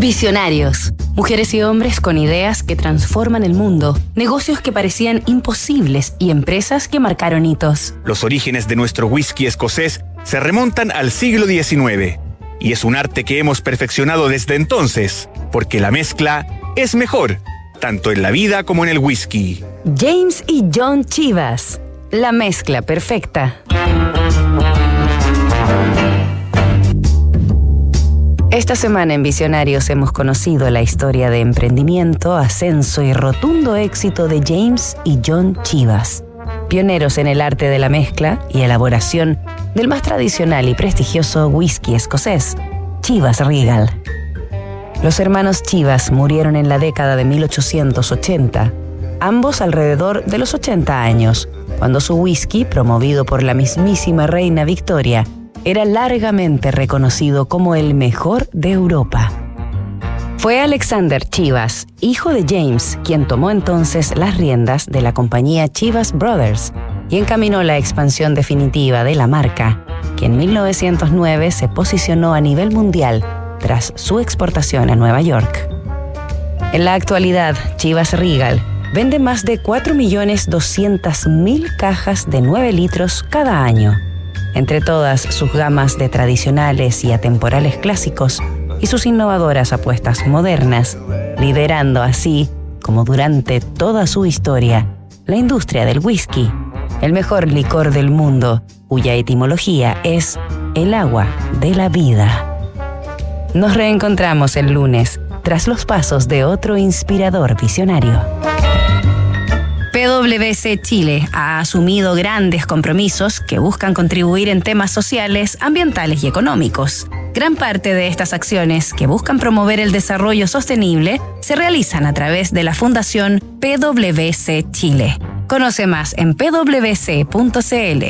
Visionarios. Mujeres y hombres con ideas que transforman el mundo, negocios que parecían imposibles y empresas que marcaron hitos. Los orígenes de nuestro whisky escocés se remontan al siglo XIX y es un arte que hemos perfeccionado desde entonces, porque la mezcla es mejor, tanto en la vida como en el whisky. James y John Chivas. La mezcla perfecta. Esta semana en Visionarios hemos conocido la historia de emprendimiento, ascenso y rotundo éxito de James y John Chivas, pioneros en el arte de la mezcla y elaboración del más tradicional y prestigioso whisky escocés, Chivas Regal. Los hermanos Chivas murieron en la década de 1880, ambos alrededor de los 80 años, cuando su whisky, promovido por la mismísima reina Victoria, era largamente reconocido como el mejor de Europa. Fue Alexander Chivas, hijo de James, quien tomó entonces las riendas de la compañía Chivas Brothers y encaminó la expansión definitiva de la marca, que en 1909 se posicionó a nivel mundial tras su exportación a Nueva York. En la actualidad, Chivas Regal vende más de 4.200.000 cajas de 9 litros cada año entre todas sus gamas de tradicionales y atemporales clásicos y sus innovadoras apuestas modernas, liderando así, como durante toda su historia, la industria del whisky, el mejor licor del mundo, cuya etimología es el agua de la vida. Nos reencontramos el lunes, tras los pasos de otro inspirador visionario. PwC Chile ha asumido grandes compromisos que buscan contribuir en temas sociales, ambientales y económicos. Gran parte de estas acciones que buscan promover el desarrollo sostenible se realizan a través de la Fundación PwC Chile. Conoce más en pwc.cl.